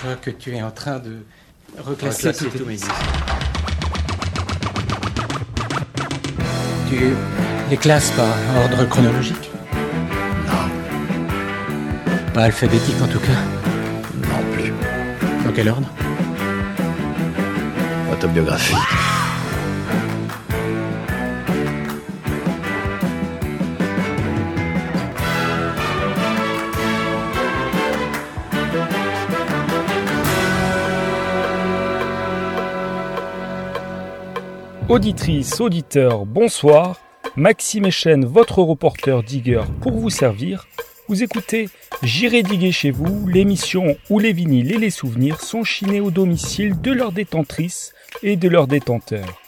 Je vois que tu es en train de reclasser, tous tes disques. Tu les classes par ordre chronologique? Non, Pas alphabétique en tout cas? non plus. Dans quel ordre? Autobiographie. Auditrices, auditeurs, bonsoir. Maxime Echen, votre reporter digger pour vous servir. Vous écoutez J'irai diguer chez vous, l'émission où les vinyles et les souvenirs sont chinés au domicile de leurs détentrices et de leurs détenteurs.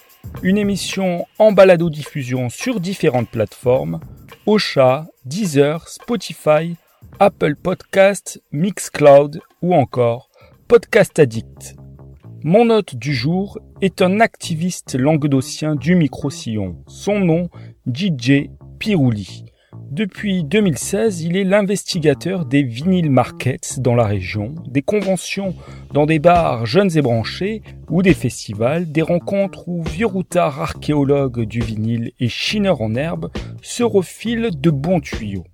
Une émission en balado-diffusion sur différentes plateformes Ocha, Deezer, Spotify, Apple Podcast, Mixcloud ou encore Podcast Addict. Mon hôte du jour est un activiste languedocien du micro-sillon. Son nom, DJ Pirouli. Depuis 2016, il est l'investigateur des vinyl markets dans la région, des conventions dans des bars jeunes et branchés ou des festivals, des rencontres où vieux routards archéologues du vinyle et chineurs en herbe se refilent de bons tuyaux.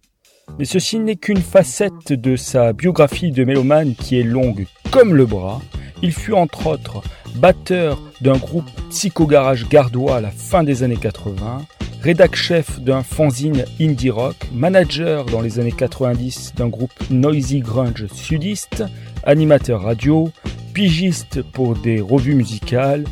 Mais ceci n'est qu'une facette de sa biographie de mélomane qui est longue comme le bras. Il fut entre autres batteur d'un groupe psycho-garage gardois à la fin des années 80, rédac-chef d'un fanzine indie rock, manager dans les années 90 d'un groupe noisy grunge sudiste, animateur radio, pigiste pour des revues musicales,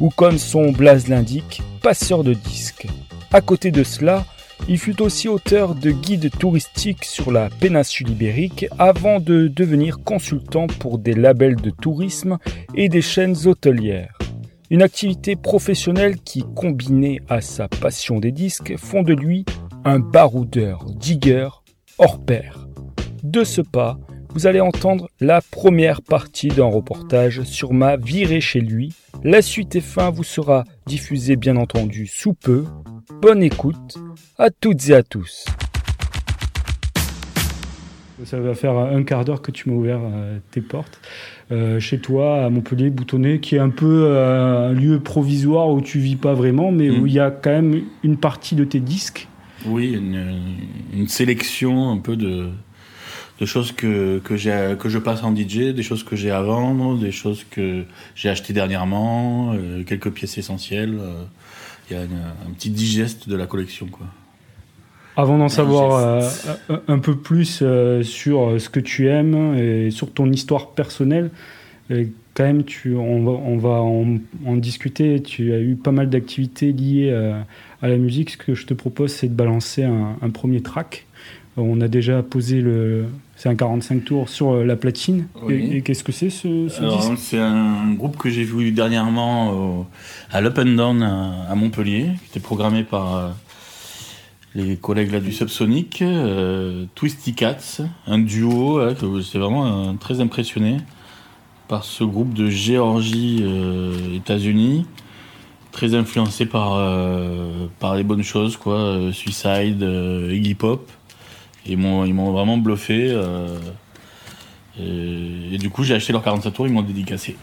ou comme son blaze l'indique, passeur de disques. À côté de cela, il fut aussi auteur de guides touristiques sur la péninsule ibérique avant de devenir consultant pour des labels de tourisme et des chaînes hôtelières. Une activité professionnelle qui, combinée à sa passion des disques, font de lui un baroudeur, digger, hors pair. De ce pas, vous allez entendre la première partie d'un reportage sur ma virée chez lui. La suite et fin vous sera diffusée bien entendu sous peu. Bonne écoute à toutes et à tous. Ça va faire un quart d'heure que tu m'as ouvert euh, tes portes. Euh, chez toi, à Montpellier, Boutonné, qui est un peu euh, un lieu provisoire où tu vis pas vraiment, mais Mm. où il y a quand même une partie de tes disques. Oui, une, une sélection un peu de, de choses que, que, j'ai, que je passe en DJ, des choses que j'ai à vendre, des choses que j'ai achetées dernièrement, euh, quelques pièces essentielles. euh, Il y a une- un petit digeste de la collection. Quoi. Avant d'en savoir euh, un, peu plus euh, sur ce que tu aimes et sur ton histoire personnelle, euh, quand même, tu, on va, on va en, en discuter. Tu as eu pas mal d'activités liées à la musique. Ce que je te propose, c'est de balancer un, un premier track. On a déjà posé le. C'est un 45 tours sur euh, la platine. Oui. Et, et qu'est-ce que c'est ce, ce Alors, disque? c'est un groupe que j'ai vu dernièrement au- à l'Up and Down à, à Montpellier, qui était programmé par euh, les collègues là, du Subsonic, euh, Twisty Cats, un duo. que J'étais vraiment euh, très impressionné par ce groupe de Géorgie, euh, États-Unis, très influencé par, euh, par les bonnes choses, quoi, euh, Suicide, euh, Iggy Pop. Ils m'ont ils m'ont vraiment bluffé. euh, et, et du coup, j'ai acheté leur 47 tours, ils m'ont dédicacé.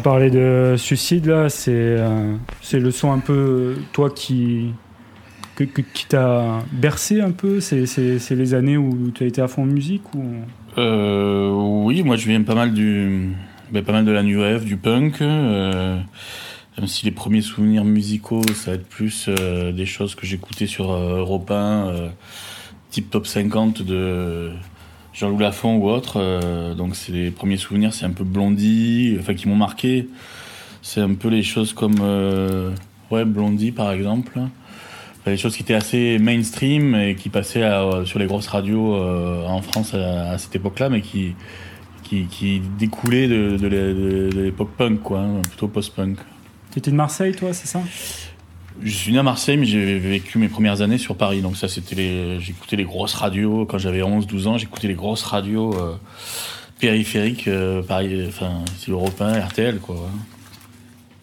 Tu parlais de suicide là, c'est euh, c'est le son un peu toi qui qui t'a bercé un peu. C'est les années où tu as été à fond en musique ou? Euh, oui, moi je viens pas mal du, ben, pas mal de la new wave, du punk. euh, même si les premiers souvenirs musicaux, ça va être plus des choses que j'écoutais sur Europe 1, euh, type top 50 de Jean-Loup Lafont ou autre. euh, donc c'est les premiers souvenirs, c'est un peu Blondie, enfin qui m'ont marqué. C'est un peu les choses comme euh, ouais Blondie par exemple. Des choses qui étaient assez mainstream et qui passaient à- sur les grosses radios euh, en France à, cette époque-là, mais qui, qui, découlaient de, de l'é- de- de l'époque punk, quoi, hein, plutôt post-punk. T'étais de Marseille toi, c'est ça? Je suis né à Marseille, mais j'ai vécu mes premières années sur Paris. Donc ça, c'était les, j'écoutais les grosses radios. Quand j'avais 11-12 ans, j'écoutais les grosses radios euh, périphériques, euh, Paris, enfin, c'est Europe 1, RTL, quoi.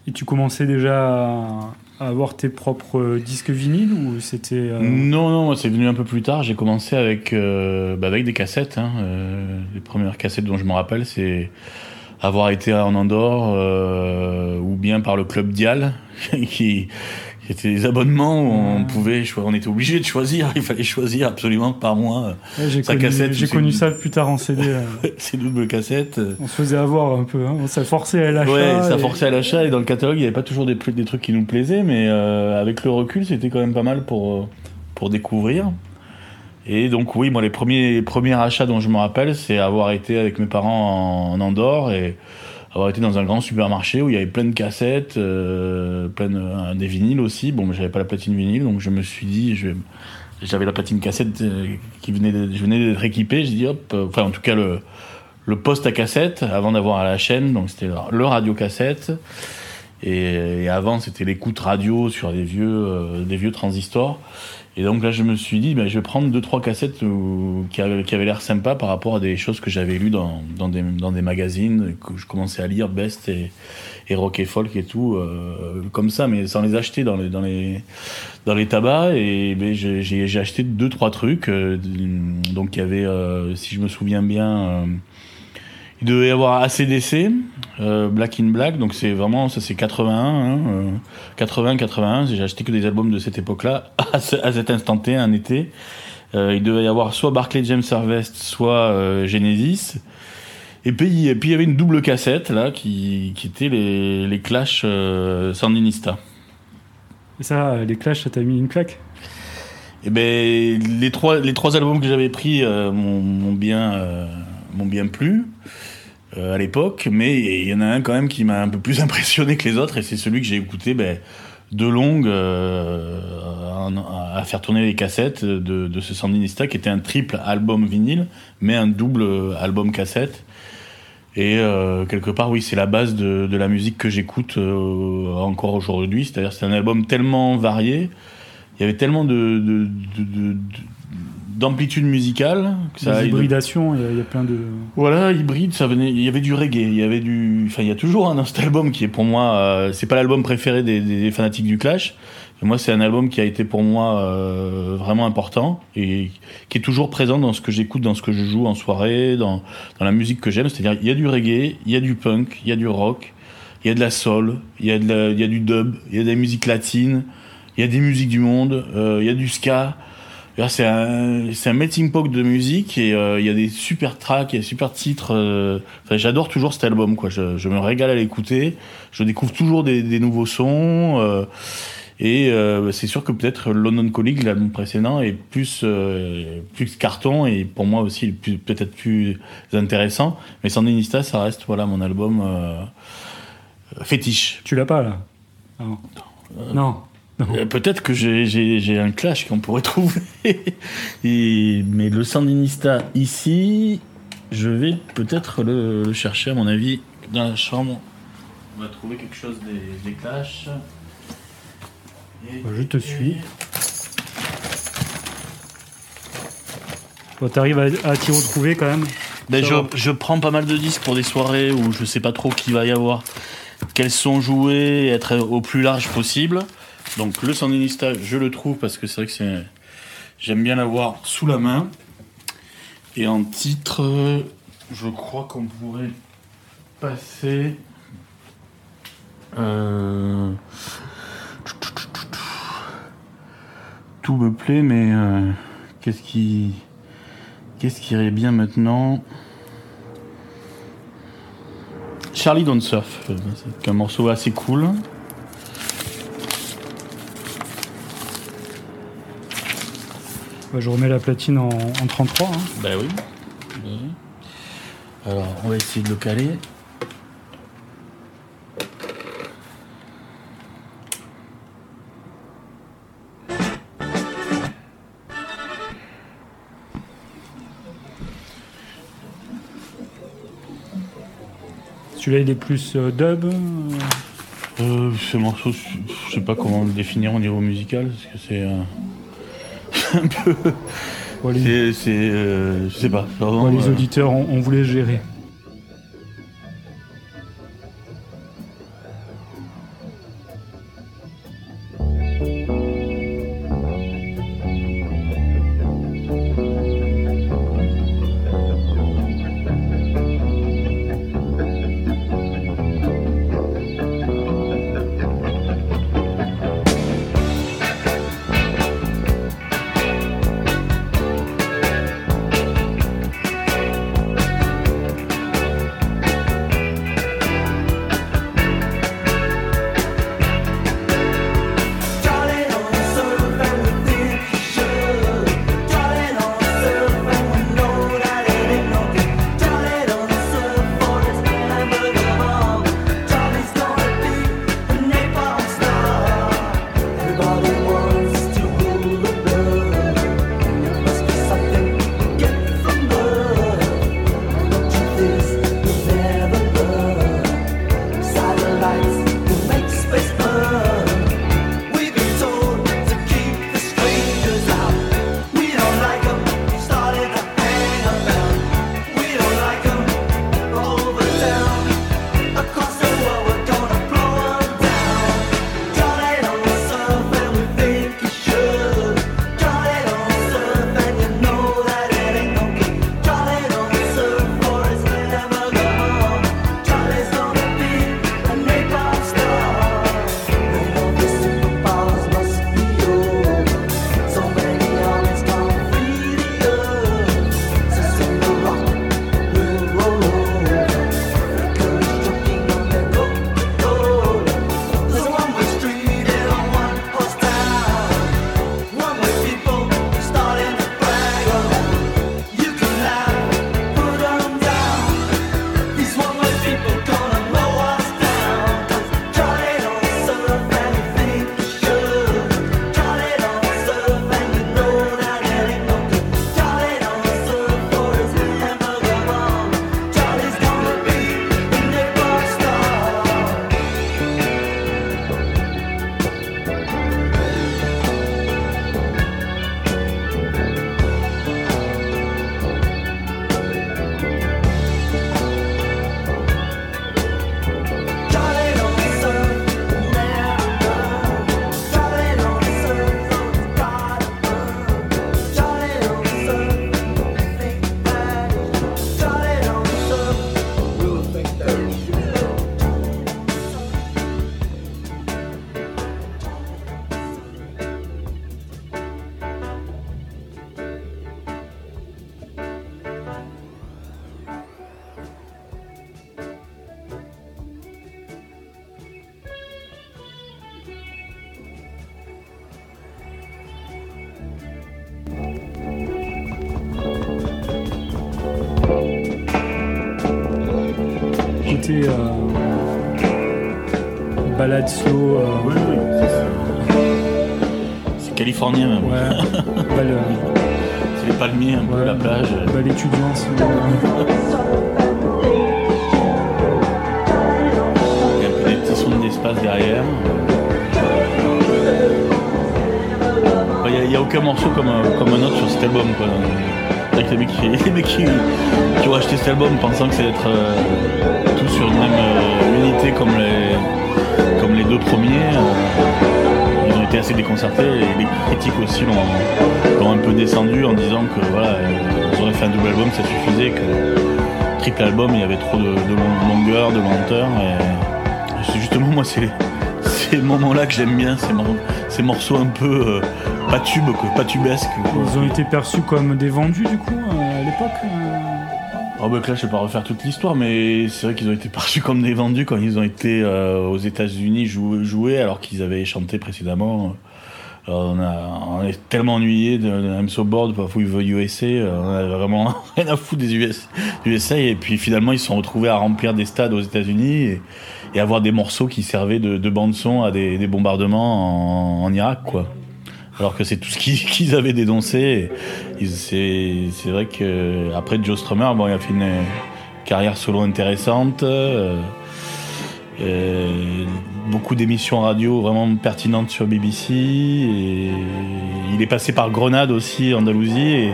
Et tu commençais déjà à, avoir tes propres disques vinyles ou c'était euh, Non, non, moi, c'est venu un peu plus tard. J'ai commencé avec, euh, bah, avec des cassettes. Hein. Les premières cassettes dont je me rappelle, c'est avoir été en Andorre ou bien par le club Dial, qui, qui était des abonnements où on Ouais. pouvait, on était obligé de choisir. Il fallait choisir absolument par mois ouais, j'ai sa connu, cassette, j'ai connu ça plus tard en CD. euh. ces doubles cassettes. on se faisait avoir un peu, hein. ça forçait à l'achat. Ouais, ça et- forçait à l'achat et dans le catalogue, il n'y avait pas toujours des, des trucs qui nous plaisaient, mais euh, avec le recul, c'était quand même pas mal pour, euh, pour découvrir. Et donc oui, moi les premiers, les premiers achats dont je me rappelle, c'est avoir été avec mes parents en, en Andorre et avoir été dans un grand supermarché où il y avait plein de cassettes, euh, plein euh, des vinyles aussi. Bon, j'avais pas la platine vinyle, donc je me suis dit, j'avais la platine cassette euh, qui venait, de- d'être équipé. Je dis hop, enfin en tout cas le poste à cassette avant d'avoir la chaîne, donc c'était le- radio cassette. Et, et avant, c'était l'écoute radio sur des vieux, des vieux transistors. Et donc là, je me suis dit, ben, je vais prendre deux trois cassettes où- qui avaient, avaient l'air sympa par rapport à des choses que j'avais lues dans, dans, des, dans des magazines que je commençais à lire, Best et, et Rock et Folk et tout, euh, comme ça, mais sans les acheter dans les, dans les, dans les tabacs. Et ben, j'ai acheté deux trois trucs. euh, donc il y avait, euh, si je me souviens bien. Euh, il devait y avoir ACDC, euh, Black in Black, donc c'est vraiment, ça c'est 81, hein, euh, 80, 81, j'ai acheté que des albums de cette époque-là, à, ce- à cet instant T, un été. Euh, il devait y avoir soit Barclay James Harvest, soit euh, Genesis. Et puis, et puis il y avait une double cassette, là, qui, qui était les, les Clash euh, Sandinista. Et ça, euh, les Clash, ça t'a mis une claque? Et ben les trois les trois albums que j'avais pris euh, m'ont m'ont bien euh, m'ont bien plu euh, à l'époque, mais il y en a un quand même qui m'a un peu plus impressionné que les autres et c'est celui que j'ai écouté ben, de longue euh, à faire tourner les cassettes de, ce Sandinista qui était un triple album vinyle mais un double album cassette. Et euh, quelque part, oui, c'est la base de, la musique que j'écoute encore aujourd'hui. C'est-à-dire, c'est un album tellement varié, il y avait tellement de- d'amplitude musicale que ça Les hybridations, il y, a- il y a plein de. voilà hybride ça venait il y avait du reggae il y avait du enfin il y a toujours un dans cet album qui est pour moi euh, c'est pas l'album préféré des, des fanatiques du Clash et moi c'est un album qui a été pour moi euh, vraiment important et qui est toujours présent dans ce que j'écoute dans ce que je joue en soirée dans dans la musique que j'aime c'est-à-dire il y a du reggae il y a du punk il y a du rock il y a de la soul il y a de la- il y a du dub il y a de la musique latine il y a des musiques du monde euh, il y a du ska C'est un, c'est un melting pot de musique et euh, il y a des super tracks, il y a des super titres. euh, enfin, j'adore toujours cet album, quoi. Je, je me régale à l'écouter. Je découvre toujours des, des nouveaux sons. euh, et euh, c'est sûr que peut-être London Calling, l'album précédent, est plus plus carton et pour moi aussi peut-être plus intéressant. Mais Sandinista, ça reste voilà mon album fétiche. Tu l'as pas là? Non. Non. Euh, Peut-être que j'ai- un clash qu'on pourrait trouver. Et, mais le Sandinista ici, je vais peut-être le, le chercher à mon avis dans la chambre. On va trouver quelque chose des, des clashs. Et- Je te suis. Bon, T'arrives à, à t'y retrouver quand même Ben, je, prends pas mal de disques pour des soirées où je sais pas trop qui va y avoir, quels sont joués, et être au plus large possible. Donc le Sandinista, je le trouve parce que c'est vrai que c'est, j'aime bien l'avoir sous la main. Et en titre, je crois qu'on pourrait passer. Euh, Tout me plaît, mais euh, qu'est-ce qui. Qu'est-ce qui irait bien maintenant? Charlie Don't Surf, euh, c'est un morceau assez cool. Bah, je remets la platine en, en 33. hein. Bah oui. Oui. Alors, on va essayer de le caler. Celui-là, il est plus euh, dub. euh, Euh, ce morceau, je sais pas comment le définir au niveau musical, parce que c'est euh, un peu. les, C'est. euh, je sais pas. Bon, les euh, auditeurs, on, on voulait gérer. Aussi l'ont un peu descendu en disant que voilà, euh, ils auraient fait un double album, ça suffisait, que triple album, il y avait trop de, de long- longueur, de lenteur. Et c'est justement moi, c'est ces moments-là que j'aime bien, ces, mor- ces morceaux un peu euh, pas quoi, pas tubesques. quoi. Ils ont été perçus comme des vendus du coup euh, à l'époque euh Oh bah que là je vais pas refaire toute l'histoire mais c'est vrai qu'ils ont été perçus comme des vendus quand ils ont été euh, aux États-Unis jou- jouer alors qu'ils avaient chanté précédemment. Alors, on, a, on est tellement ennuyé de, de I'm So Bored pour We The USA, euh, on a vraiment rien à foutre des USA et puis finalement ils se sont retrouvés à remplir des stades aux États-Unis et, avoir des morceaux qui servaient de, de bande son à des, bombardements en, Irak quoi. Alors que c'est tout ce qu'ils avaient dénoncé. Ils- c'est vrai que après Joe Strummer, bon, il a fait une carrière solo intéressante. euh, euh, beaucoup d'émissions radio vraiment pertinentes sur BBC. Et il est passé par Grenade aussi, Andalousie. Et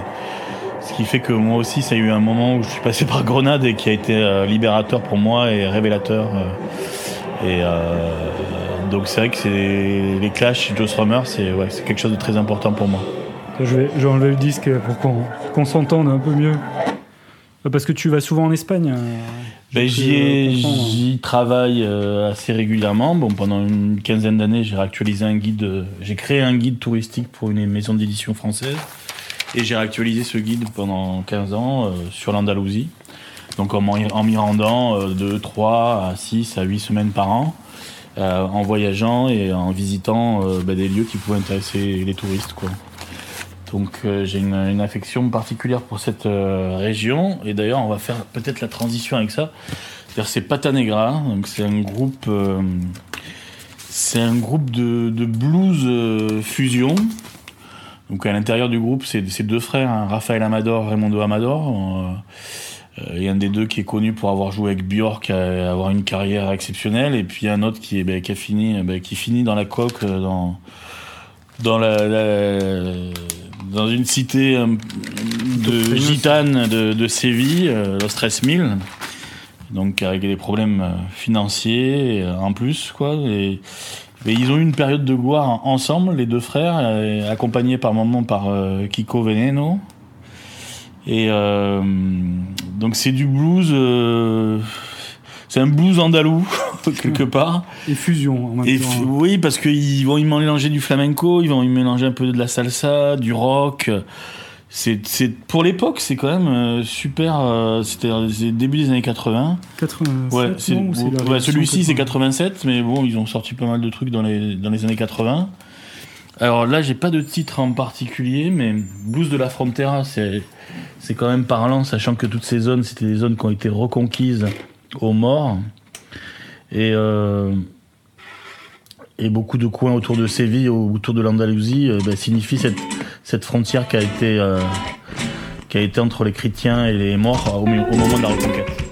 ce qui fait que moi aussi, ça a eu un moment où je suis passé par Grenade et qui a été euh, libérateur pour moi et révélateur. euh, et euh, donc c'est vrai que c'est les Clash, Joe Strummer, c'est quelque chose de très important pour moi. Je vais, je enlever le disque pour qu'on s'entende un peu mieux. Euh, Parce que tu vas souvent en Espagne. euh, Ben, j'y, euh, j'y travaille assez régulièrement. Bon, pendant une quinzaine d'années, j'ai réactualisé un guide, j'ai créé un guide touristique pour une maison d'édition française. Et j'ai réactualisé ce guide pendant 15 ans euh, sur l'Andalousie. Donc en, m'y rendant euh, de 3 à 6 à 8 semaines par an, euh, en voyageant et en visitant ben, des lieux qui pouvaient intéresser les touristes. Quoi. Donc euh, j'ai une, affection particulière pour cette euh, région. Et d'ailleurs, on va faire peut-être la transition avec ça. C'est Pata Negra. Donc c'est un groupe, euh, c'est un groupe de, blues fusion. Donc à l'intérieur du groupe, c'est deux frères, hein, Raphaël Amador, Raimundo Amador. Il y a un des deux qui est connu pour avoir joué avec Björk, avoir une carrière exceptionnelle, et puis un autre qui, ben, a fini, ben, qui finit dans la coque, dans dans la- dans une cité euh, de gitane de, de Séville, euh, Los Tres Mil, donc avec des problèmes euh, financiers en plus quoi. Et, et ils ont eu une période de gloire en- ensemble, les deux frères, accompagnés par moment par euh, Kiko Veneno. Et euh, donc c'est du blues, euh, c'est un blues andalou quelque part. Et fusion en même Et temps. f- oui, parce qu'ils vont y mélanger du flamenco, ils vont y mélanger un peu de la salsa, du rock. C'est, pour l'époque, c'est quand même euh, super. euh, c'était début des années 80. 87, Ouais, celui-ci c'est 80? 87, mais bon, ils ont sorti pas mal de trucs dans les dans les années 80. Alors là, j'ai pas de titre en particulier, mais Blues de la Frontera, c'est c'est quand même parlant, sachant que toutes ces zones, c'était des zones qui ont été reconquises aux morts. Et euh, et beaucoup de coins autour de Séville, autour de l'Andalousie, euh, bah, signifient cette, frontière qui a été euh, qui a été entre les chrétiens et les morts au moment de la reconquête.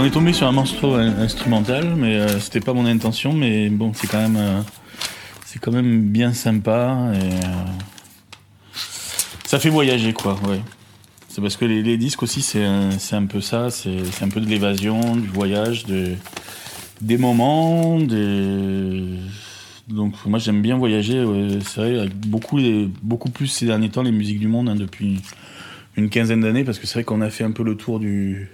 On est tombé sur un morceau in- instrumental, mais euh, c'était pas mon intention, mais bon, c'est quand même, euh, c'est quand même bien sympa euh, ça fait voyager quoi, ouais. C'est parce que les, disques aussi, c'est un, peu ça, c'est un peu de l'évasion, du voyage, de, des moments, donc moi j'aime bien voyager. c'est vrai, avec beaucoup, beaucoup plus ces derniers temps les musiques du monde hein, depuis une quinzaine d'années, parce que c'est vrai qu'on a fait un peu le tour du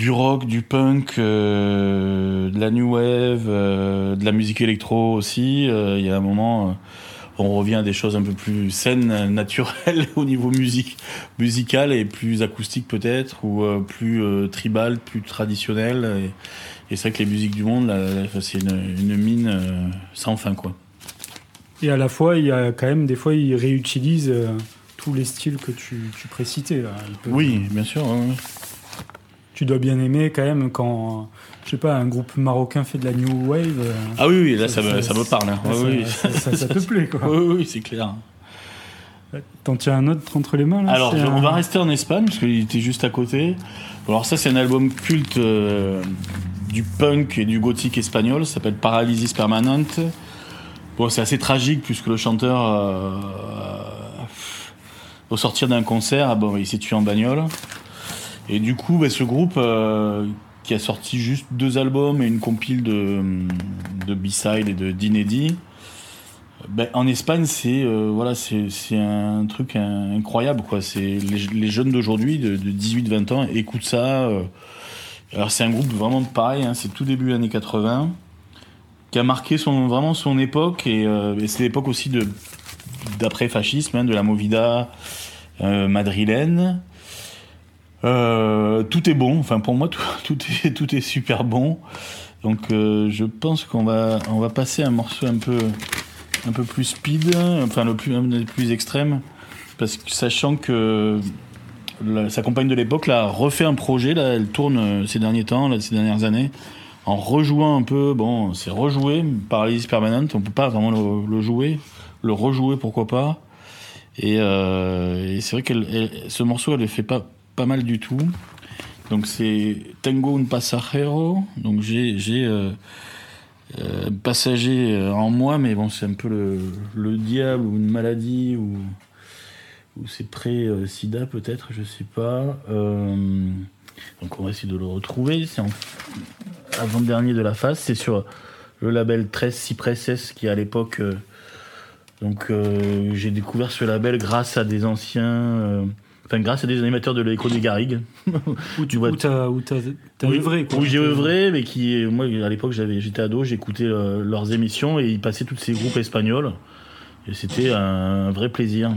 du rock, du punk, euh, de la new wave, euh, de la musique électro aussi. Euh, Il y a un moment, on revient à des choses un peu plus saines, naturelles au niveau musique, musical et plus acoustique peut-être, ou plus tribal, plus traditionnel. Et, et c'est vrai que les musiques du monde, c'est une, une mine sans fin, quoi. Et à la fois, il y a quand même des fois, ils réutilisent tous les styles que tu, tu précitais. Là. Ils peuvent- Oui, bien sûr. ouais, ouais. Tu dois bien aimer quand même quand, je sais pas, un groupe marocain fait de la new wave. euh, Ah oui, oui, là, ça, me, ça me parle. hein. ça, Ouais, oui. ça, ça- ça te plaît, quoi. Oui, oui, c'est clair. T'en tiens un autre entre les mains, là Alors, on va rester en Espagne, parce qu'il était juste à côté. Alors ça, c'est un album culte euh, du punk et du gothique espagnol, ça s'appelle Paralysis Permanente. Bon, c'est assez tragique, puisque le chanteur, euh, au sortir d'un concert, ah bon, il s'est tué en bagnole. Et du coup, bah, ce groupe, euh, qui a sorti juste deux albums et une compile de, de B-side et de d'inédits, ben, en Espagne, c'est euh, voilà, un truc in- incroyable quoi. Les, les jeunes d'aujourd'hui de, de 18-20 ans écoutent ça. euh. alors c'est un groupe vraiment pareil, hein, c'est tout début années 80 qui a marqué son vraiment son époque et, c'est l'époque aussi de d'après fascisme, hein, de la movida madrilène. Euh, tout est bon, enfin pour moi tout, est super bon. Donc euh, je pense qu'on va passer un morceau un peu plus speed, enfin le plus, plus extrême, parce que sachant que sa compagne de l'époque là, refait un projet, elle tourne euh, ces derniers temps, ces dernières années, en rejouant un peu, bon, c'est rejoué, Paralysis Permanente, on peut pas vraiment le, jouer, le rejouer pourquoi pas, et, et c'est vrai que ce morceau elle le fait pas, pas mal du tout, donc c'est Tengo un pasajero, donc j'ai j'ai, euh, euh, passager euh, en moi, mais bon, c'est un peu le, le diable ou une maladie ou, c'est pré-sida peut-être, je sais pas. Donc on va essayer de le retrouver. C'est en avant-dernier de la phase. C'est sur le label 13 Cypresses qui à l'époque. donc j'ai découvert ce label grâce à des anciens. Enfin, grâce à des animateurs de l'écho des Garrigues. Où tu vois- où t'as où t'as- t'as Oui, œuvré, quoi. Où j'ai œuvré, mais qui, moi, à l'époque, j'avais, j'étais ado, j'écoutais euh, leurs émissions et ils passaient tous ces groupes espagnols. Et c'était un vrai plaisir.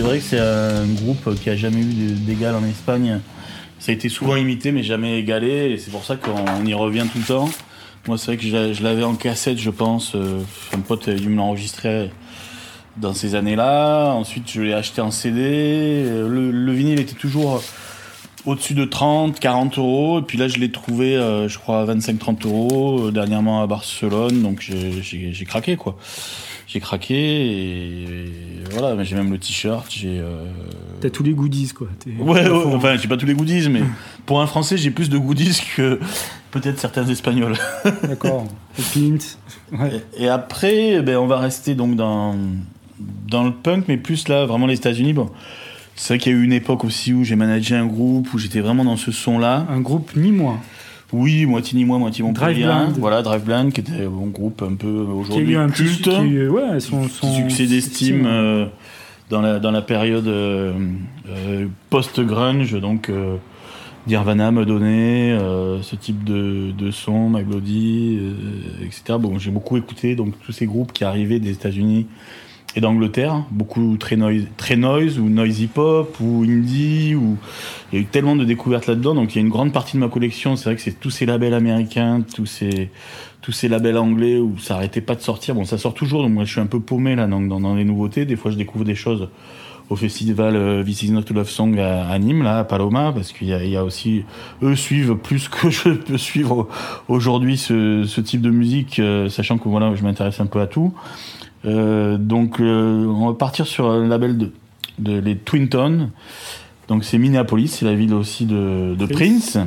C'est vrai que c'est un groupe qui a jamais eu d'égal en Espagne. Ça a été souvent imité mais jamais égalé c'est pour ça qu'on y revient tout le temps. Moi c'est vrai que je l'a- je l'avais en cassette je pense, euh, un pote a dû me l'enregistrer dans ces années-là. Ensuite je l'ai acheté en CD. Euh, Le, le vinyle était toujours au-dessus de 30, 40 euros. Et puis là je l'ai trouvé euh, je crois à 25-30 euros euh, dernièrement à Barcelone. Donc j'ai craqué quoi j'ai craqué et, et voilà mais j'ai même le t-shirt j'ai euh, T'as tous les goodies, quoi. Ouais, ouais, enfin j'ai pas tous les goodies mais pour un français j'ai plus de goodies que peut-être certains espagnols D'accord. Et Pint. Ouais. et, et après ben on va rester donc dans dans le punk mais plus là vraiment les États-Unis bon c'est vrai qu'il y a eu une époque aussi où j'ai managé un groupe où j'étais vraiment dans ce son là Un groupe ni moins. Oui moitié ni moi moitié mon Blind. voilà Drive Blind qui était un groupe un peu aujourd'hui petit culte. qui ouais, son, succès d'estime euh, dans la dans la période euh, euh, post grunge donc Nirvana me donnait ce type de, de son euh, etc bon j'ai beaucoup écouté donc tous ces groupes qui arrivaient des États-Unis et d'Angleterre beaucoup très noise très noise ou noisy pop ou indie ou il y a eu tellement de découvertes là-dedans donc il y a une grande partie de ma collection c'est vrai que c'est tous ces labels américains tous ces tous ces labels anglais où ça arrêtait pas de sortir. Bon, ça sort toujours, donc moi je suis un peu paumé là dans, dans, dans les nouveautés. Des fois, je découvre des choses au festival euh, This Is Not Love Song à, Nîmes, là, à Paloma, parce qu'il y y a aussi, eux suivent plus que je peux suivre aujourd'hui ce, ce type de musique, euh, sachant que voilà, je m'intéresse un peu à tout. Euh, donc, euh, on va partir sur un label de, de les Twin Tones. Donc, c'est Minneapolis, c'est la ville aussi de, de Prince.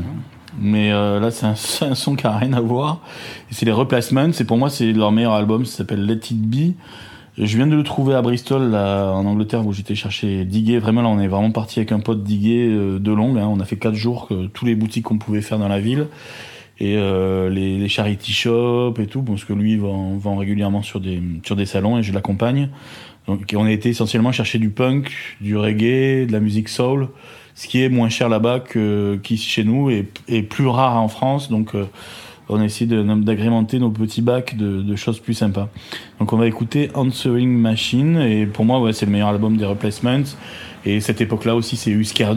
Mais euh, là, c'est un, c'est un son qui a rien à voir. C'est les Replacements. Et pour moi, c'est leur meilleur album. Ça s'appelle Let It Be. Je viens de le trouver à Bristol, là, en Angleterre, où j'étais chercher diguer. Vraiment, là, on est vraiment parti avec un pote diguer euh, de longue. Hein. On a fait quatre jours, que, tous les boutiques qu'on pouvait faire dans la ville. Et euh, les, les charity shops et tout, parce que lui, vend, vend régulièrement sur des, sur des salons et je l'accompagne. Donc, on a été essentiellement chercher du punk, du reggae, de la musique soul, ce qui est moins cher là-bas que qu'ici chez nous et, et plus rare en France. Donc, euh, on a essayé d'agrémenter nos petits bacs de, de choses plus sympas. Donc, on va écouter Answering Machine et pour moi, ouais, c'est le meilleur album des Replacements. Et cette époque-là aussi, c'est Husker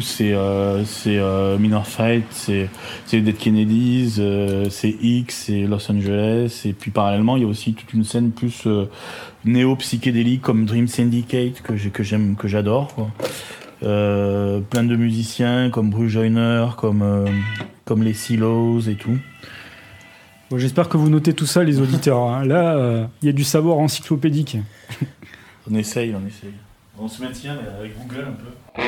c'est euh, euh, Minor Fight, c'est Dead Kennedys, euh, c'est X, c'est Los Angeles. Et puis parallèlement, il y a aussi toute une scène plus euh, néo-psychédélique comme Dream Syndicate que j'ai- que j'aime, que j'adore. Euh, plein de musiciens comme Bruce Joyner, comme euh, comme les Silos et tout. Bon, J'espère que vous notez tout ça, les auditeurs. hein. Là, euh, il y a du savoir encyclopédique. On essaye, on essaye. On se maintient mais avec Google un peu.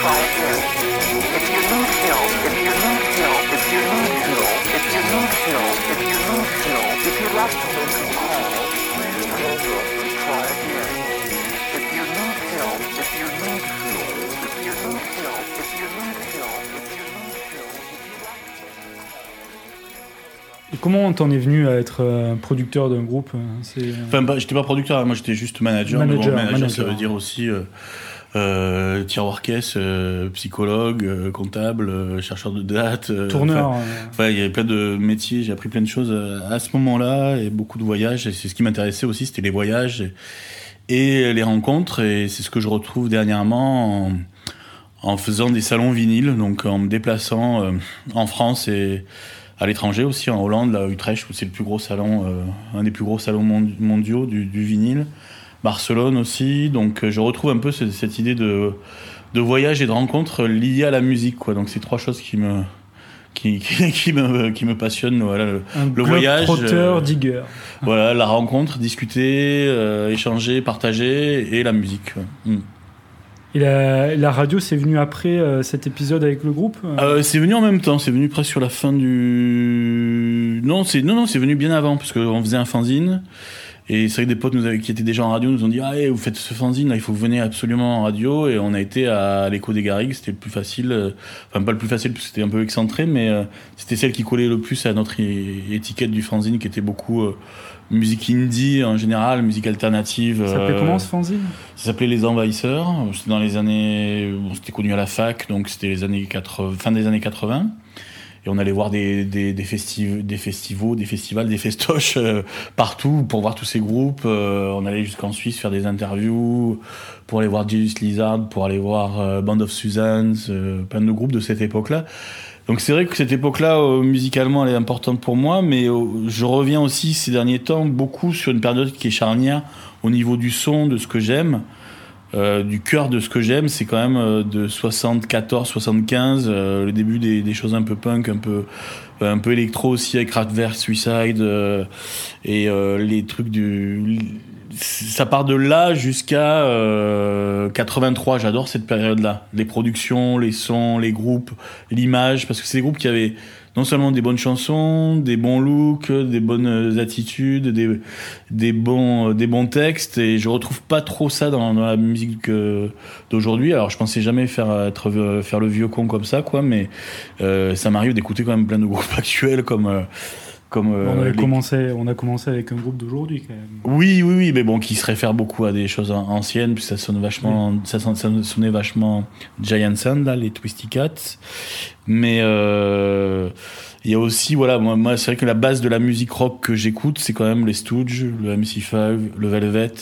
Try again. If you need help, if you need help, if you need help, if you need help, if you need help, if you'd like to make a call, please hang up and try again. If you need help, if you need help, if you need help, if you need help, if you need help, if you'd like to make a call. Et comment t'en es venu à être euh, producteur d'un groupe euh, euh, Enfin, bah, j'étais pas producteur, hein, moi j'étais juste manager. mais bon, Manager, manager, ça veut dire aussi euh, euh, tiroir caisse, euh, psychologue, euh, comptable, euh, chercheur de dates. euh, tourneur. enfin, il y avait plein de métiers, j'ai appris plein de choses à ce moment-là et beaucoup de voyages. Et c'est ce qui m'intéressait aussi, c'était les voyages et, et les rencontres. Et c'est ce que je retrouve dernièrement en, en faisant des salons vinyles, donc en me déplaçant en France et à l'étranger aussi, en Hollande, là, à Utrecht, où c'est le plus gros salon, euh, un des plus gros salons mon- mondiaux du, du vinyle. Barcelone aussi, donc euh, je retrouve un peu ce- cette idée de, de voyage et de rencontre liées à la musique, quoi. Donc c'est trois choses qui me, qui, qui, qui me, qui me passionnent, voilà. le- un le voyage, trotteur, euh, digger. voilà, la rencontre, discuter, euh, échanger, partager et la musique. ouais. Mm. Et la, la radio, c'est venu après euh, cet épisode avec le groupe c'est venu en même temps, c'est venu presque sur la fin du. Non, c'est non, non, c'est venu bien avant parce qu'on faisait un fanzine. Et c'est vrai que des potes nous avaient, qui étaient déjà en radio nous ont dit ah eh, vous faites ce fanzine là il faut que vous veniez absolument en radio et on a été à l'écho des Garrigues c'était le plus facile euh, enfin pas le plus facile parce que c'était un peu excentré mais euh, c'était celle qui collait le plus à notre étiquette du fanzine qui était beaucoup euh, musique indie en général musique alternative Ça s'appelait comment ce fanzine? ça s'appelait Les Envahisseurs. C'était dans les années. Bon, c'était connu à la fac, donc c'était les années 80, fin des années 80. Et on allait voir des, des, des, des festivals, des festivals, des festoches euh, partout pour voir tous ces groupes. Euh, on allait jusqu'en Suisse faire des interviews pour aller voir Jesus Lizard, pour aller voir euh, Band of Susans, plein de groupes de cette époque-là. Donc c'est vrai que cette époque-là, musicalement, elle est importante pour moi, mais je reviens aussi ces derniers temps beaucoup sur une période qui est charnière au niveau du son, de ce que j'aime. Euh, du cœur de ce que j'aime, c'est quand même euh, de 74, 75, euh, le début des, des choses un peu punk, un peu un peu électro aussi avec Kraftwerk, Suicide euh, et euh, les trucs du ça part de là jusqu'à euh, 83. J'adore cette période-là. Les productions, les sons, les groupes, l'image, parce que c'est des groupes qui avaient non seulement des bonnes chansons, des bons looks, des bonnes attitudes, des, des bons, des bons textes, et je retrouve pas trop ça dans, dans la musique euh, d'aujourd'hui. Alors je pensais jamais faire être euh, faire le vieux con comme ça, quoi, mais euh, ça m'arrive d'écouter quand même plein de groupes actuels comme euh, comme euh, on, avait les- commencé, on a commencé avec un groupe d'aujourd'hui quand même. oui, oui, oui, mais bon, qui se réfère beaucoup à des choses an- anciennes, puis ça sonne vachement, ça, sonne- ça sonnait vachement Giant Sand, là, les Twisty Cats. Mais euh, il y a aussi, voilà, moi, moi c'est vrai que la base de la musique rock que j'écoute, c'est quand même les Stooges, le MC5, le Velvet.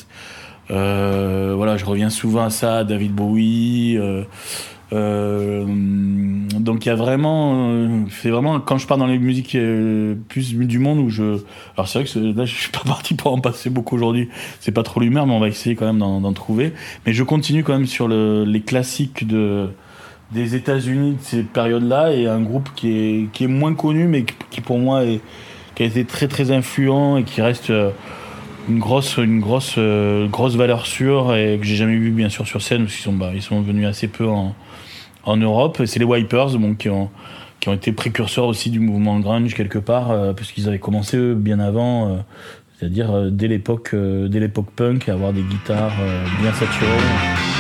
Euh, voilà, je reviens souvent à ça, David Bowie. Euh, donc il y a vraiment, euh, c'est vraiment quand je pars dans les musiques euh, plus du monde où je, alors c'est vrai que là je suis pas parti pour en passer beaucoup aujourd'hui, c'est pas trop l'humeur, mais on va essayer quand même d'en trouver. Mais je continue quand même sur le, les classiques de des États-Unis de ces périodes-là et un groupe qui est qui est moins connu mais qui, pour moi est qui a été très très influent et qui reste une grosse une grosse euh, grosse valeur sûre et que j'ai jamais vu bien sûr sur scène parce qu'ils sont bah, ils sont venus assez peu en en Europe. C'est les Wipers bon, qui, ont, qui ont été précurseurs aussi du mouvement grunge quelque part, euh, puisqu'ils avaient commencé eux, bien avant, euh, c'est-à-dire euh, dès l'époque euh, dès l'époque punk, à avoir des guitares euh, bien saturées.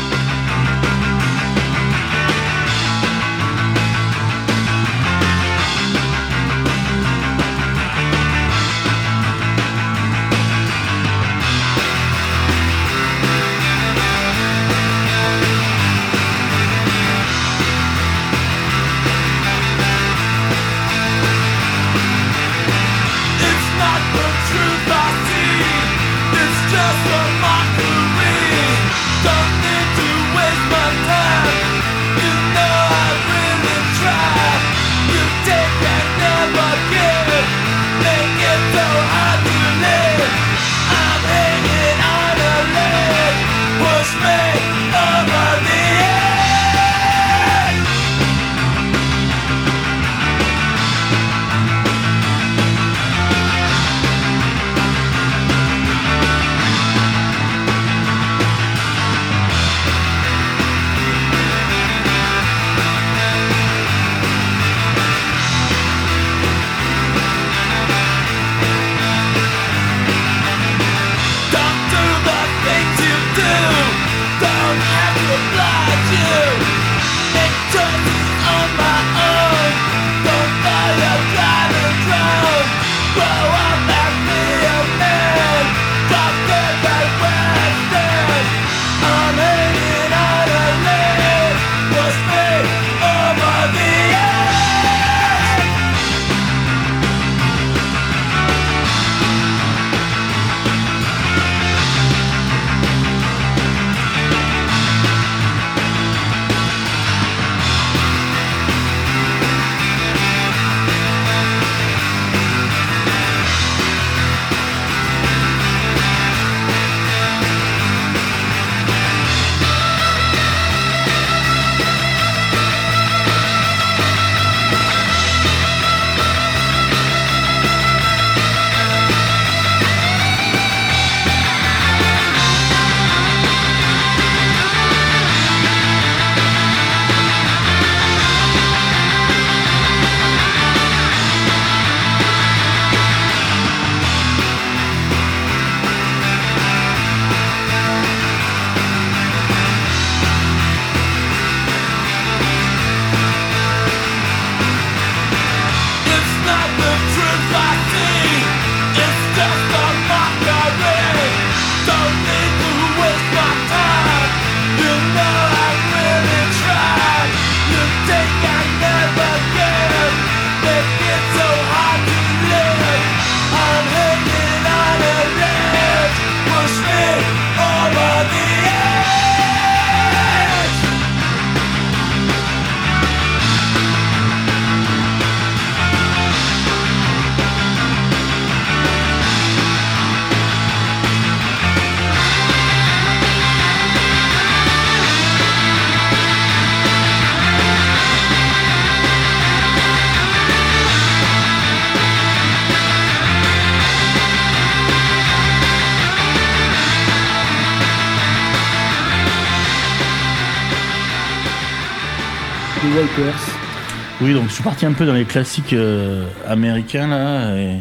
Oui, donc je suis parti un peu dans les classiques euh, américains là, et,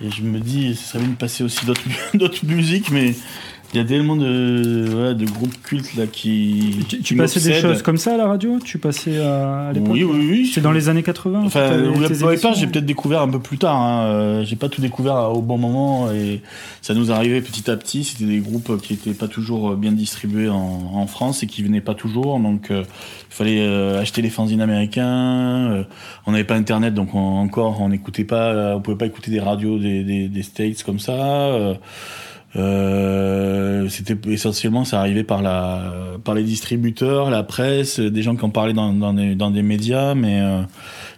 je me dis, ça serait bien de passer aussi d'autres musiques, mais il y a tellement de, voilà, de groupes cultes là qui. Tu, qui tu passais des choses comme ça à la radio? Tu passais à, à l'époque? Oui, oui, oui. C'est dans les années 80 Enfin, émissions j'ai peut-être découvert un peu plus tard. Hein. euh, J'ai pas tout découvert au bon moment et ça nous arrivait petit à petit. C'était des groupes qui étaient pas toujours bien distribués en, en France et qui venaient pas toujours. Donc, euh, il fallait euh, acheter les fanzines américains. euh, on n'avait pas Internet, donc on- encore on n'écoutait pas. euh, on pouvait pas écouter des radios des, des, des States comme ça. Euh, euh, c'était essentiellement ça arrivait par la par les distributeurs, la presse, des gens qui en parlaient dans des, dans des médias, mais euh,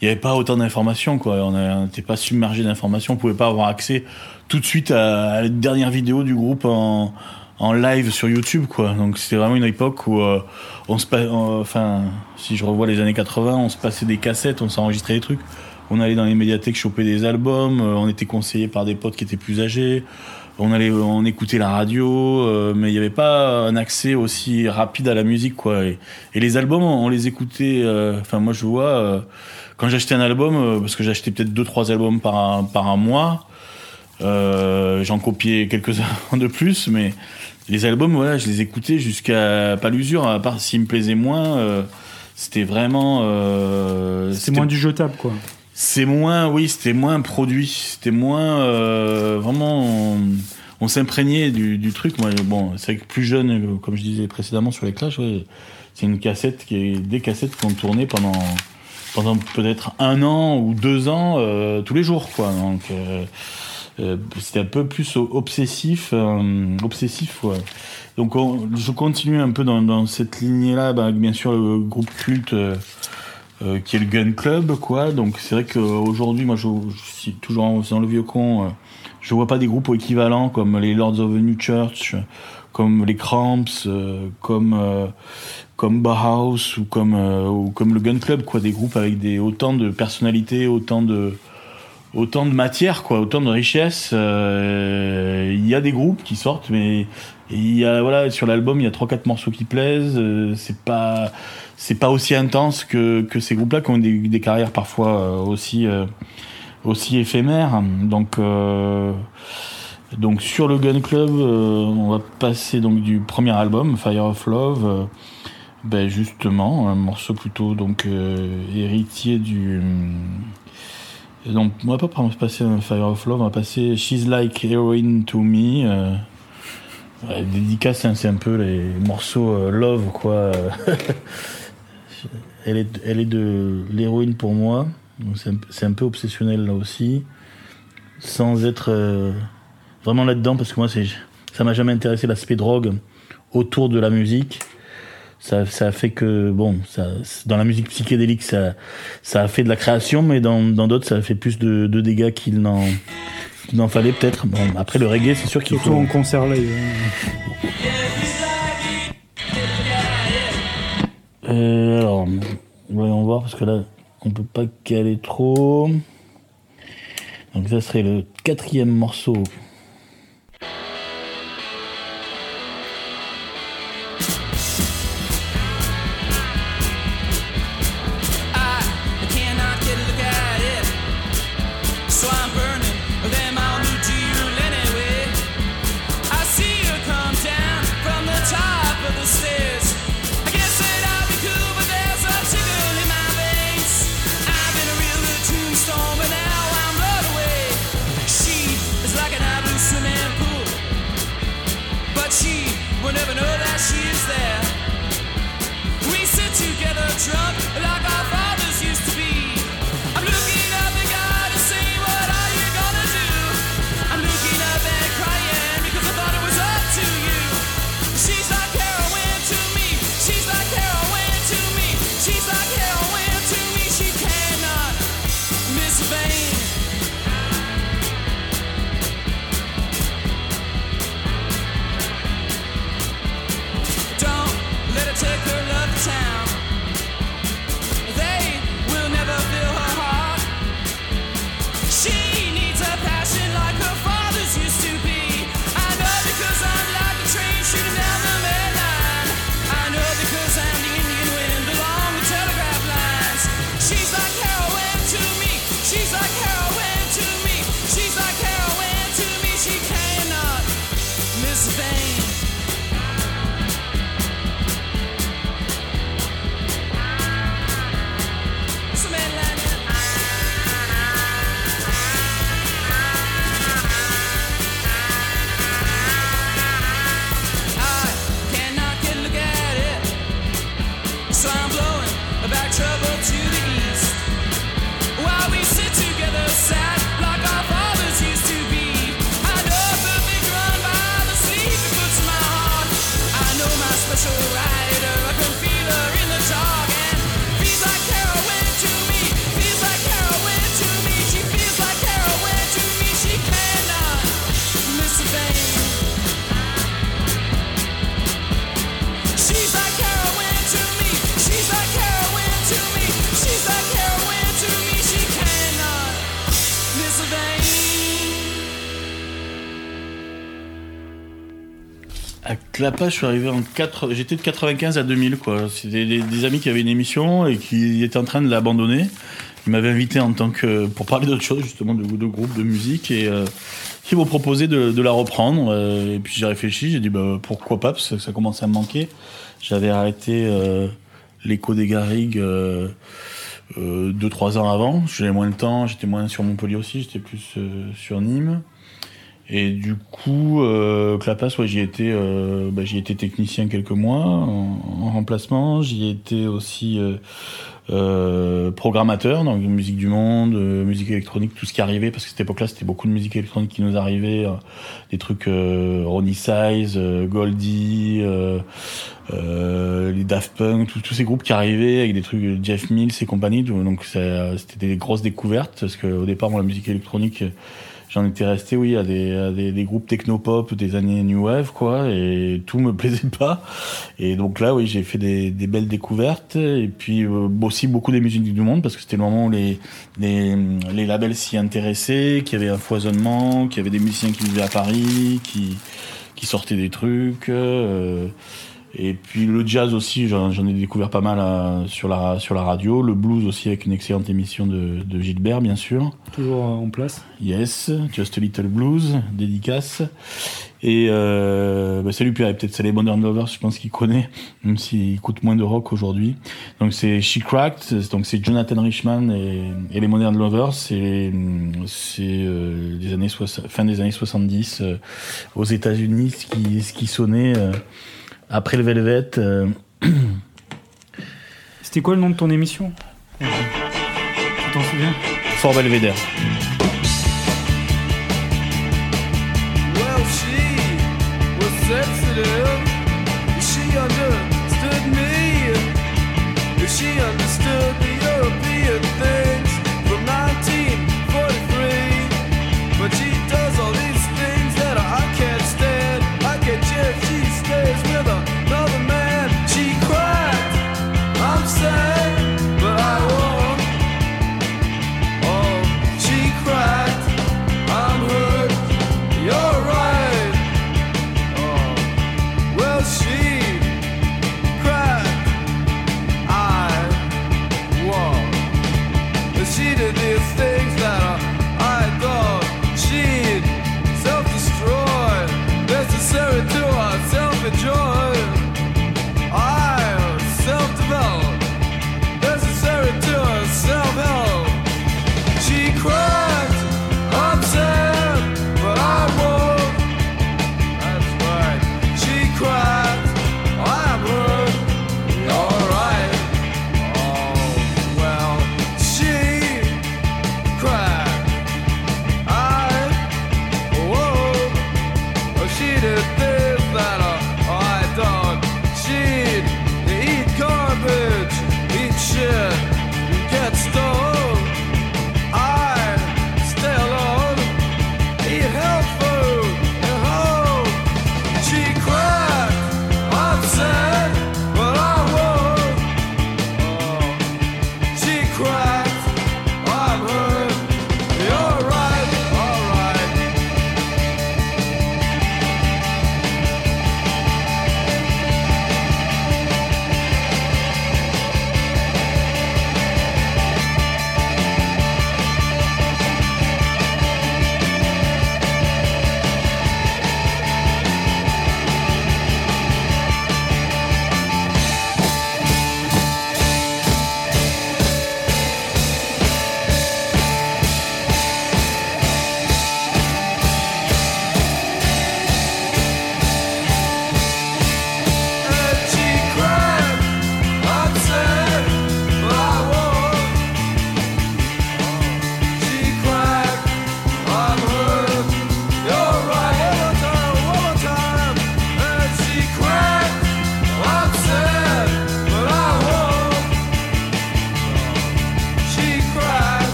il y avait pas autant d'informations quoi. On n'était pas submergé d'informations, on pouvait pas avoir accès tout de suite à, la dernière vidéo du groupe en en live sur YouTube quoi. Donc c'était vraiment une époque où euh, on se euh, enfin si je revois les années 80, on se passait des cassettes, on s'enregistrait des trucs. On allait dans les médiathèques choper des albums, euh, on était conseillé par des potes qui étaient plus âgés. On allait on écoutait la radio euh, mais il n'y avait pas un accès aussi rapide à la musique quoi et, et les albums on les écoutait euh, enfin moi je vois euh, quand j'achetais un album parce que j'achetais peut-être deux trois albums par un, par un mois j'en copiais quelques-uns de plus mais les albums voilà je les écoutais jusqu'à pas l'usure à part s'ils me plaisaient moins c'était vraiment C'est moins du jetable, quoi. C'est moins, oui, c'était moins produit, c'était moins euh, vraiment. On, s'imprégnait du, truc. Moi, bon, c'est que plus jeune, comme je disais précédemment sur les Clash, c'est une cassette qui est des cassettes qu'on tournait pendant pendant peut-être un an ou deux ans euh, tous les jours, quoi. Donc euh, euh, c'était un peu plus obsessif, obsessif. Donc on- je continue un peu dans, dans cette lignée-là, bah, bien sûr le groupe culte euh, qui est le Gun Club, quoi. Donc c'est vrai qu'aujourd'hui, moi je, suis toujours dans le vieux con, euh, je vois pas des groupes équivalents comme les Lords of the New Church, comme les Cramps, euh, comme euh, comme Bauhaus ou comme comme le Gun Club, quoi. Des groupes avec des autant de personnalités, autant de autant de matière, quoi, autant de richesse. Il y a des groupes qui sortent, mais il y a voilà sur l'album il y a trois quatre morceaux qui plaisent. c'est pas c'est pas aussi intense que que ces groupes-là qui ont des, des carrières parfois euh, aussi euh, aussi éphémères. Donc euh, donc sur le Gun Club, on va passer donc du premier album Fire of Love. ben justement, un morceau plutôt donc euh, héritier du donc, on va pas passer un Fire of Love, on va passer She's Like Heroin to Me. Euh, dédicace, hein, c'est un peu les morceaux Love, quoi. elle, est, elle est de l'héroïne pour moi. C'est un, peu obsessionnel là aussi. Sans être euh, vraiment là-dedans, parce que moi, ça m'a jamais intéressé l'aspect drogue autour de la musique. Ça, ça a fait que, bon, ça, dans la musique psychédélique, ça, ça a fait de la création, mais dans dans d'autres, ça a fait plus de, de dégâts qu'il n'en fallait peut-être. Bon, après, le reggae, c'est sûr qu'il Surtout faut... en concert live. Euh, alors, voyons voir, parce que là, on peut pas caler trop. Donc ça serait le quatrième morceau. Je suis arrivé en 4... J'étais de 95 à 2000, quoi. C'était des, amis qui avaient une émission et qui étaient en train de l'abandonner. Ils m'avaient invité en tant que... pour parler d'autre chose, justement, de, groupe de musique et... Euh, qui m'ont proposé de, de la reprendre. euh, et puis j'ai réfléchi, j'ai dit bah, pourquoi pas, parce que ça commençait à me manquer. J'avais arrêté euh, l'écho des Garrigues euh, euh, deux trois ans avant. J'avais moins de temps, j'étais moins sur Montpellier aussi, j'étais plus euh, sur Nîmes. Et du coup, euh, Clapas, ouais, j'y étais, euh, bah, j'y étais technicien quelques mois en, en remplacement. J'y étais aussi euh, euh, programmateur la musique du monde, euh, musique électronique, tout ce qui arrivait, parce que cette époque-là, c'était beaucoup de musique électronique qui nous arrivait, euh, des trucs euh, Ronnie Size, Goldie, les Daft Punk, tous- ces groupes qui arrivaient avec des trucs Jeff Mills et compagnie. Donc c'était des grosses découvertes, parce qu'au départ, moi, la musique électronique, j'en étais resté, oui, à des, à des, des groupes technopop des années New Wave, quoi, et tout me plaisait pas. Et donc là, oui, j'ai fait des, des belles découvertes, et puis euh, aussi beaucoup des musiques du monde, parce que c'était le moment où les, les, les labels s'y intéressaient, qu'il y avait un foisonnement, qu'il y avait des musiciens qui vivaient à Paris, qui, qui sortaient des trucs. euh, et puis le jazz aussi, j'en ai découvert pas mal euh, sur, la, sur la radio. Le blues aussi, avec une excellente émission de, de Gilbert, bien sûr. Toujours en place. Yes, Just a Little Blues, dédicace. Et euh, bah, salut Pierre, et peut-être c'est les Modern Lovers, je pense qu'il connaît, même s'il écoute moins de rock aujourd'hui. Donc c'est She Cracked, donc c'est Jonathan Richman et, et les Modern Lovers, c'est euh, des années fin des années 70 euh, aux États-Unis, ce qui ce qui sonnait euh, après le Velvet. euh, C'était quoi le nom de ton émission? Tu t'en souviens Fort Belvedere.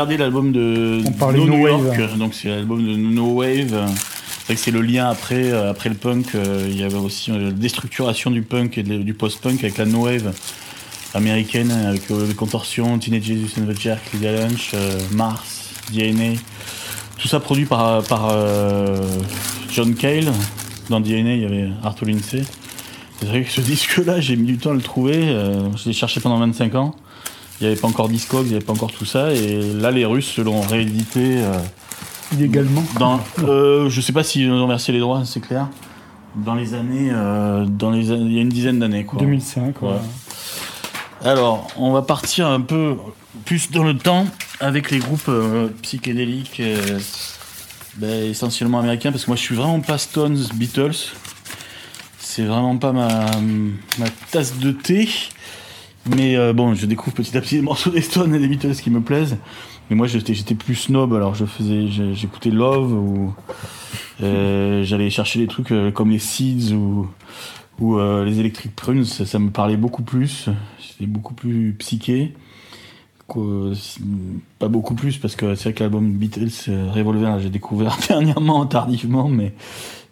Regardait l'album de On No Wave. York, donc c'est l'album de No Wave. C'est vrai que c'est le lien après, euh, après le punk. euh, Il y avait aussi euh, la déstructuration du punk et du post-punk avec la No Wave américaine, avec les contorsions, Teenage Jesus and the Jerk, Lydia Lunch, Mars, DNA. Tout ça produit par, par John Cale. Dans DNA, il y avait Arthur Lindsay. C'est vrai que ce disque-là, j'ai mis du temps à le trouver. je l'ai cherché pendant 25 ans. Il n'y avait pas encore Discogs, il n'y avait pas encore tout ça. Et là, les Russes l'ont réédité. euh, Illégalement. dans, euh, je sais pas s'ils ont versé les droits, c'est clair. Dans les années, euh, dans les, il y a une dizaine d'années, quoi. 2005. ouais. Ouais. Alors, on va partir un peu plus dans le temps avec les groupes euh, psychédéliques ben, essentiellement américains parce que moi je suis vraiment pas Stones, Beatles. C'est vraiment pas ma, ma tasse de thé. Mais euh, bon, je découvre petit à petit les morceaux des Stones et des Beatles qui me plaisent. Mais moi j'étais j'étais plus snob, alors je faisais j'écoutais Love ou euh, j'allais chercher des trucs euh, comme les Seeds ou ou euh, les Electric Prunes, ça, me parlait beaucoup plus. C'était beaucoup plus psyché. Pas beaucoup plus parce que c'est vrai que l'album Beatles euh, Revolver, j'ai découvert dernièrement, tardivement, mais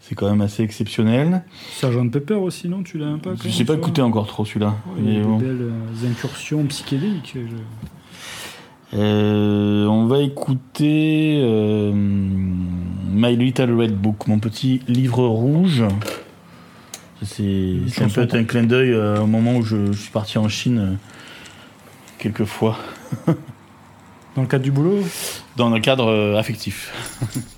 c'est quand même assez exceptionnel. Sergeant Pepper aussi, non Tu l'as un peu Je sais même, pas écouté encore trop celui-là. Ouais, Il y a bon. des belles euh, incursions psychédéliques. je- Euh, on va écouter euh, My Little Red Book, mon petit livre rouge. C'est un peu un clin d'œil euh, au moment où je, je suis parti en Chine euh, quelques fois, Dans le cadre du boulot? Dans un cadre euh, affectif.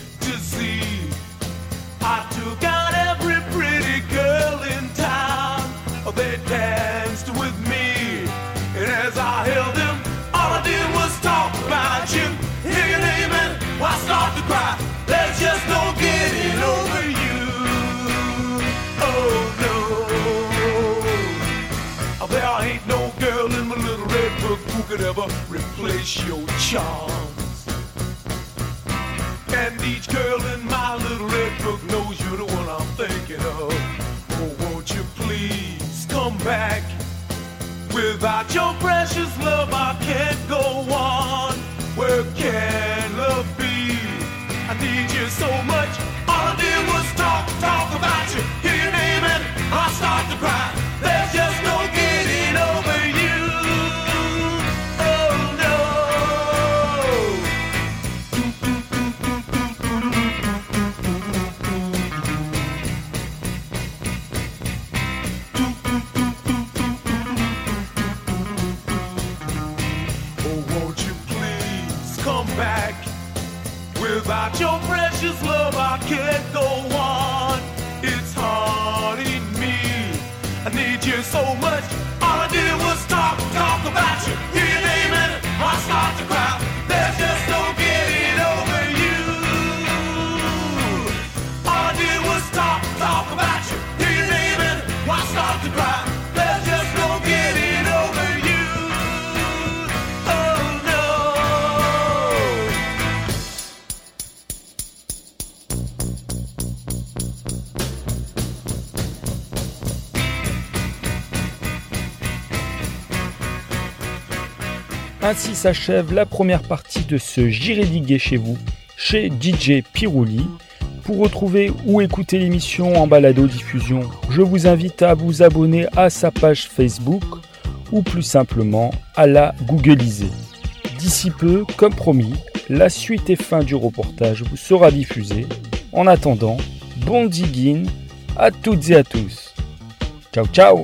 replace your charms. And each girl in my little red book knows you're the one I'm thinking of. Oh, won't you please come back? Without your precious love, I can't go on. Where can love be? I need you so much. All I did was talk, talk about you. Hear your name and I start to cry. There's just no precious love, I can't go on. It's haunting me. I need you so much. Ainsi s'achève la première partie de ce J'irai diguer chez vous, chez DJ Pirouli. Pour retrouver ou écouter l'émission en balado diffusion, je vous invite à vous abonner à sa page Facebook ou plus simplement à la googliser. D'ici peu, comme promis, la suite et fin du reportage vous sera diffusée. En attendant, bon digging à toutes et à tous. Ciao ciao